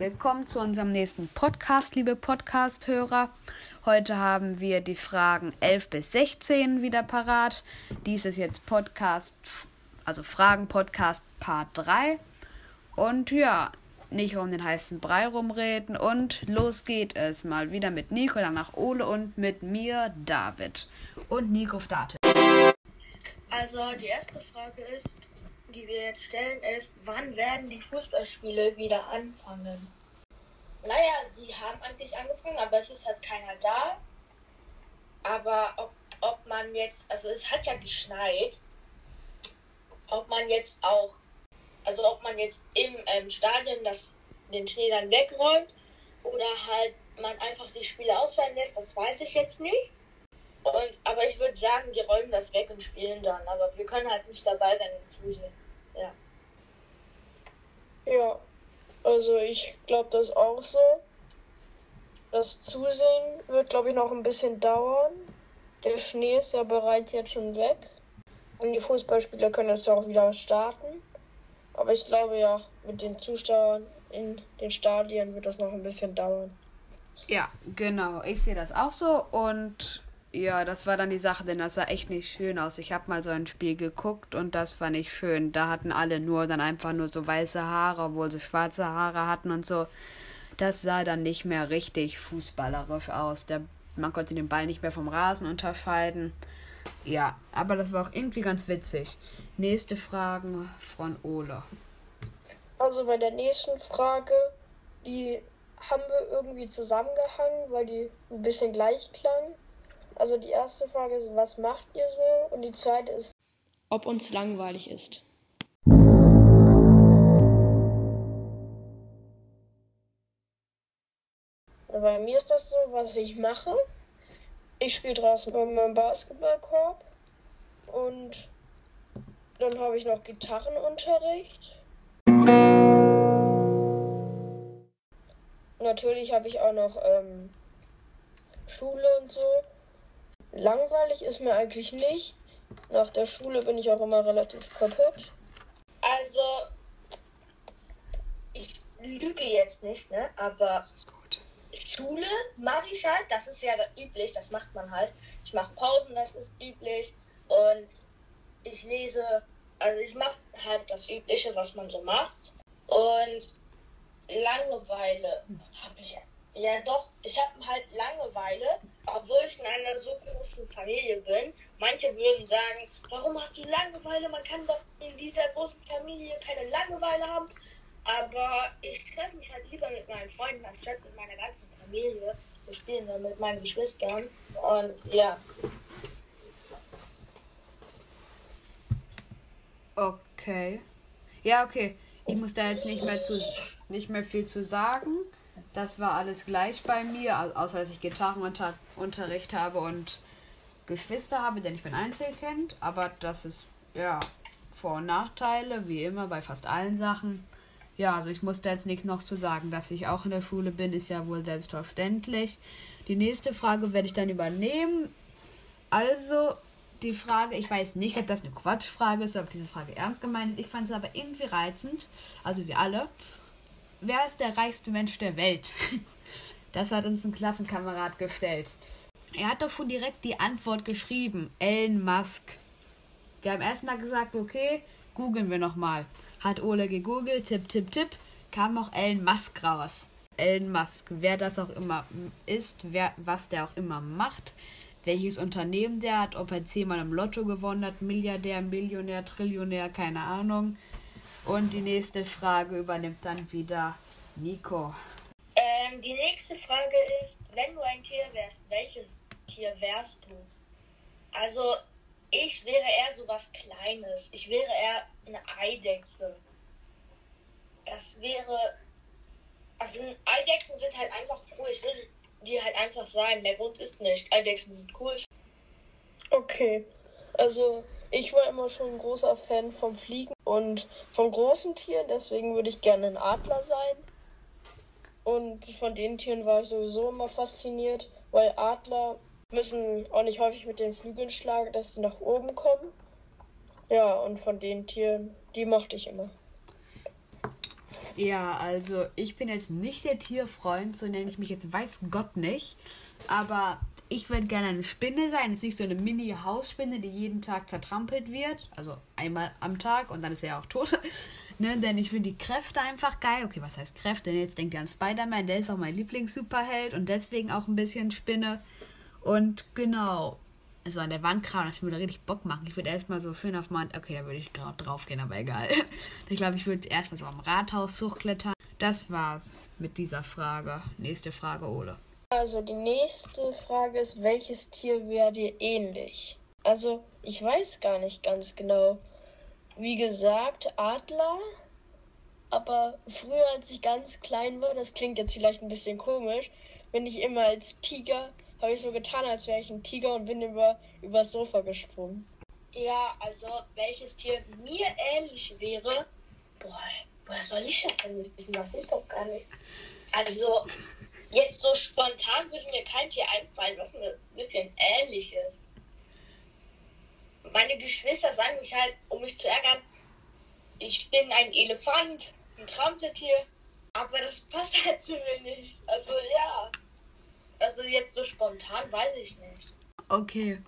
Willkommen zu unserem nächsten Podcast, liebe Podcast-Hörer. Heute haben wir die Fragen 11 bis 16 wieder parat. Dies ist jetzt Podcast, also Fragen-Podcast Part 3. Und ja, nicht um den heißen Brei rumreden. Und los geht es mal wieder mit Nico, danach Ole und mit mir, David. Und Nico startet. Also die erste Frage ist, die wir jetzt stellen, ist, wann werden die Fußballspiele wieder anfangen? Naja, sie haben eigentlich angefangen, aber es ist halt keiner da. Aber ob, ob man jetzt, also es hat ja geschneit, ob man jetzt auch, also ob man jetzt im ähm, Stadion das, den Schnee dann wegräumt oder halt man einfach die Spiele ausfallen lässt, das weiß ich jetzt nicht. Und, aber ich würde sagen, die räumen das weg und spielen dann. Aber wir können halt nicht dabei sein und zusehen. Ja. Ja, also ich glaube das auch so. Das Zusehen wird, glaube ich, noch ein bisschen dauern. Der Schnee ist ja bereits jetzt schon weg. Und die Fußballspieler können jetzt auch wieder starten. Aber ich glaube ja, mit den Zuschauern in den Stadien wird das noch ein bisschen dauern. Ja, genau. Ich sehe das auch so. Und ja, das war dann die Sache, denn das sah echt nicht schön aus. Ich habe mal so ein Spiel geguckt und das war nicht schön. Da hatten alle nur dann einfach nur so weiße Haare, obwohl sie schwarze Haare hatten und so. Das sah dann nicht mehr richtig fußballerisch aus. Der, man konnte den Ball nicht mehr vom Rasen unterscheiden. Ja, aber das war auch irgendwie ganz witzig. Nächste Frage von Ole. Also bei der nächsten Frage, die haben wir irgendwie zusammengehangen, weil die ein bisschen gleich klangen. Also die erste Frage ist, was macht ihr so? Und die zweite ist, ob uns langweilig ist. Bei mir ist das so, was ich mache. Ich spiele draußen bei meinem Basketballkorb und dann habe ich noch Gitarrenunterricht. Natürlich habe ich auch noch ähm, Schule und so. Langweilig ist mir eigentlich nicht. Nach der Schule bin ich auch immer relativ kaputt. Also, ich lüge jetzt nicht, ne? Aber Schule mache ich halt, das ist ja üblich, das macht man halt. Ich mache Pausen, das ist üblich. Und ich lese, also ich mache halt das Übliche, was man so macht. Und Langeweile habe ich ja doch, ich habe halt Langeweile, obwohl ich in einer so großen Familie bin. Manche würden sagen, warum hast du Langeweile? Man kann doch in dieser großen Familie keine Langeweile haben. Aber ich treffe mich halt lieber mit meinen Freunden anstatt mit meiner ganzen Familie. Wir spielen dann mit meinen Geschwistern. Und ja. Okay. Ja, okay. Ich muss da jetzt nicht mehr, zu, nicht mehr viel zu sagen. Das war alles gleich bei mir, außer dass ich Gitarrenunterricht habe und Geschwister habe, denn ich bin Einzelkind. Aber das ist, ja, Vor- und Nachteile, wie immer bei fast allen Sachen. Ja, also ich musste jetzt nicht noch zu sagen, dass ich auch in der Schule bin, ist ja wohl selbstverständlich. Die nächste Frage werde ich dann übernehmen. Also, die Frage, ich weiß nicht, ob das eine Quatschfrage ist, ob diese Frage ernst gemeint ist. Ich fand es aber irgendwie reizend, also wir alle. Wer ist der reichste Mensch der Welt? Das hat uns ein Klassenkamerad gestellt. Er hat doch schon direkt die Antwort geschrieben. Elon Musk. Wir haben erstmal gesagt, okay, googeln wir nochmal. Hat Ole gegoogelt, tipp, tipp, tipp, kam auch Elon Musk raus. Elon Musk, wer das auch immer ist, wer, was der auch immer macht, welches Unternehmen der hat, ob er zehnmal im Lotto gewonnen hat, Milliardär, Millionär, Trillionär, keine Ahnung. Und die nächste Frage übernimmt dann wieder Nico. Die nächste Frage ist, wenn du ein Tier wärst, welches Tier wärst du? Also, ich wäre eher so was Kleines. Ich wäre eher eine Eidechse. Das wäre. Also, Eidechsen sind halt einfach cool. Ich würde die halt einfach sein. Der Grund ist nicht. Eidechsen sind cool. Okay. Also, ich war immer schon ein großer Fan vom Fliegen und von großen Tieren, deswegen würde ich gerne ein Adler sein. Und von den Tieren war ich sowieso immer fasziniert, weil Adler müssen auch nicht häufig mit den Flügeln schlagen, dass sie nach oben kommen. Ja, und von den Tieren, die mochte ich immer. Ja, also ich bin jetzt nicht der Tierfreund, so nenne ich mich jetzt weiß Gott nicht. Aber ich würde gerne eine Spinne sein. Jetzt nicht so eine Mini-Hausspinne, die jeden Tag zertrampelt wird. Also einmal am Tag und dann ist er ja auch tot. Ne, denn ich finde die Kräfte einfach geil. Okay, was heißt Kräfte? Jetzt denkt ihr an Spider-Man, der ist auch mein Lieblings-Superheld und deswegen auch ein bisschen Spinne. Und genau, also an der Wand krauen, das würde richtig Bock machen. Ich würde erstmal so schön auf Mount. Okay, da würde ich gerade drauf gehen, aber egal. ich glaube, ich würde erstmal so am Rathaus hochklettern. Das war's mit dieser Frage. Nächste Frage, Ole. Also die nächste Frage ist, welches Tier wäre dir ähnlich? Also ich weiß gar nicht ganz genau. Wie gesagt, Adler. Aber früher, als ich ganz klein war, das klingt jetzt vielleicht ein bisschen komisch, bin ich immer als Tiger, habe ich so getan, als wäre ich ein Tiger und bin über übers Sofa gesprungen. Ja, also welches Tier mir ähnlich wäre, boah, woher soll ich das denn wissen? Das ist doch gar nicht. Also Jetzt so spontan würde mir kein Tier einfallen, was mir ein bisschen ähnlich ist. Meine Geschwister sagen mich halt, um mich zu ärgern, ich bin ein Elefant, ein Trampeltier, aber das passt halt zu mir nicht. Also ja. Also jetzt so spontan weiß ich nicht. Okay.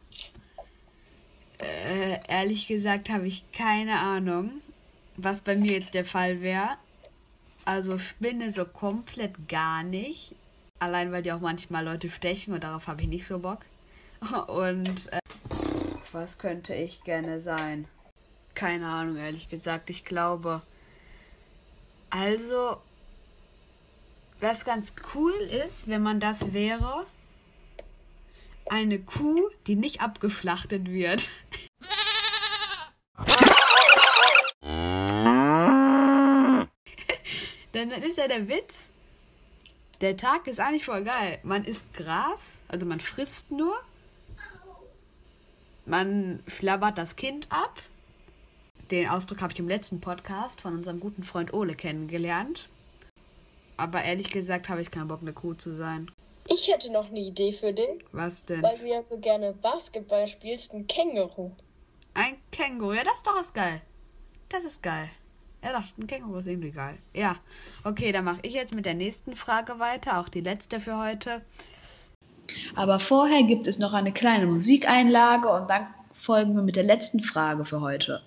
Äh, ehrlich gesagt habe ich keine Ahnung, was bei mir jetzt der Fall wäre. Also Spinne so komplett gar nicht. Allein weil die auch manchmal Leute stechen und darauf habe ich nicht so Bock. Und äh, was könnte ich gerne sein? Keine Ahnung, ehrlich gesagt. Ich glaube. Also, was ganz cool ist, wenn man das wäre, eine Kuh, die nicht abgeschlachtet wird. Denn dann ist ja der Witz, der Tag ist eigentlich voll geil. Man isst Gras, also man frisst nur. Man flabbert das Kind ab. Den Ausdruck habe ich im letzten Podcast von unserem guten Freund Ole kennengelernt. Aber ehrlich gesagt habe ich keinen Bock, eine Kuh zu sein. Ich hätte noch eine Idee für den. Was denn? Weil du ja so gerne Basketball spielst, ein Känguru. Ein Känguru, ja, das doch ist geil. Das ist geil. Ja, doch, ein Känguru ist irgendwie geil. Ja, okay, dann mache ich jetzt mit der nächsten Frage weiter, auch die letzte für heute. Aber vorher gibt es noch eine kleine Musikeinlage und dann folgen wir mit der letzten Frage für heute.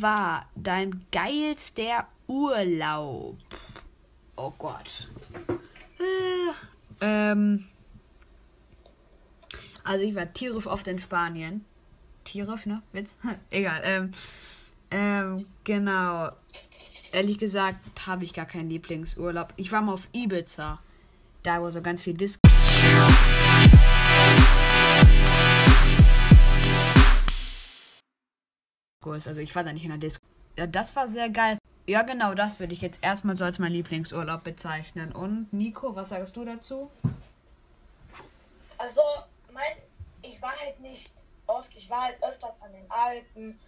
War dein geilster Urlaub? Oh Gott. Äh, ähm. Also ich war tierisch oft in Spanien. Tierisch, ne? Witz? Egal. Ähm, ähm, genau. Ehrlich gesagt habe ich gar keinen Lieblingsurlaub. Ich war mal auf Ibiza. Da wo so ganz viel Disco. Ist. Also ich war da nicht in der Disco. Ja, das war sehr geil. Ja, genau, das würde ich jetzt erstmal so als mein Lieblingsurlaub bezeichnen. Und Nico, was sagst du dazu? Also, mein, ich war halt nicht oft, ich war halt öfters an den Alpen,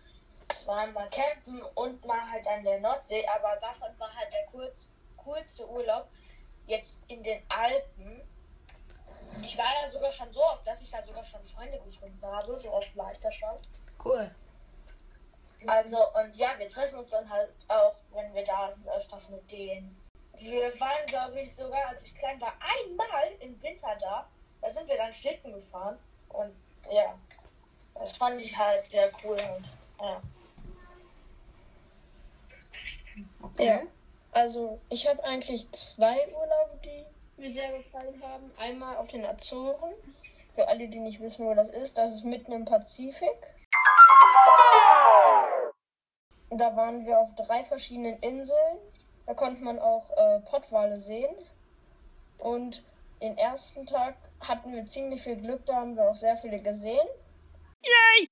zweimal campen und mal halt an der Nordsee, aber davon war halt der kurz, coolste Urlaub jetzt in den Alpen. Ich war da sogar schon so oft, dass ich da sogar schon Freunde gefunden habe. So oft war ich da schon. Cool. Also, und ja, wir treffen uns dann halt auch, wenn wir da sind, öfters mit denen. Wir waren, glaube ich, sogar, als ich klein war, einmal im Winter da. Da sind wir dann Schlitten gefahren. Und ja, das fand ich halt sehr cool. Und, ja. Okay. Ja, also ich habe eigentlich zwei Urlaube, die mir sehr gefallen haben. Einmal auf den Azoren. Für alle, die nicht wissen, wo das ist, das ist mitten im Pazifik. Da waren wir auf drei verschiedenen Inseln. Da konnte man auch äh, Pottwale sehen. Und den ersten Tag hatten wir ziemlich viel Glück, da haben wir auch sehr viele gesehen. Yay!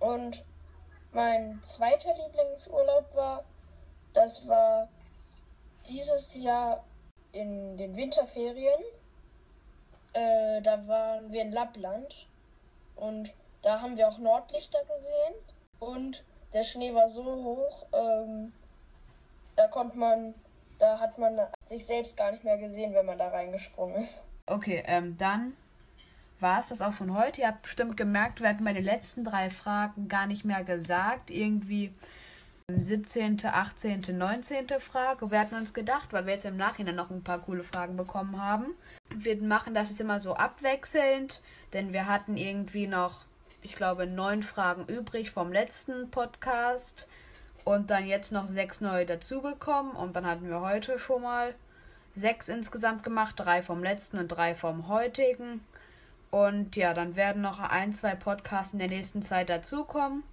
Und mein zweiter Lieblingsurlaub war, das war dieses Jahr in den Winterferien. äh, da waren wir in Lappland und da haben wir auch Nordlichter gesehen und der Schnee war so hoch, ähm, da konnte man, da hat man sich selbst gar nicht mehr gesehen, wenn man da reingesprungen ist. Okay, ähm, dann war es das auch von heute. Ihr habt bestimmt gemerkt, wir hatten bei den letzten drei Fragen gar nicht mehr gesagt. Irgendwie 17., 18., 19. Frage. Wir hatten uns gedacht, weil wir jetzt im Nachhinein noch ein paar coole Fragen bekommen haben. Wir machen das jetzt immer so abwechselnd, denn wir hatten irgendwie noch, ich glaube, neun Fragen übrig vom letzten Podcast und dann jetzt noch sechs neue dazugekommen und dann hatten wir heute schon mal sechs insgesamt gemacht, drei vom letzten und drei vom heutigen. Und ja, dann werden noch ein, zwei Podcasts in der nächsten Zeit dazukommen.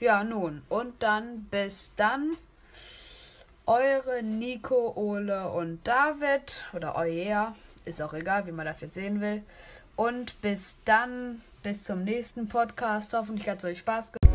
Ja, nun. Und dann bis dann. Eure Nico, Ole und David. Oder euer. Ist auch egal, wie man das jetzt sehen will. Und bis dann, bis zum nächsten Podcast. Hoffentlich hat es euch Spaß gemacht.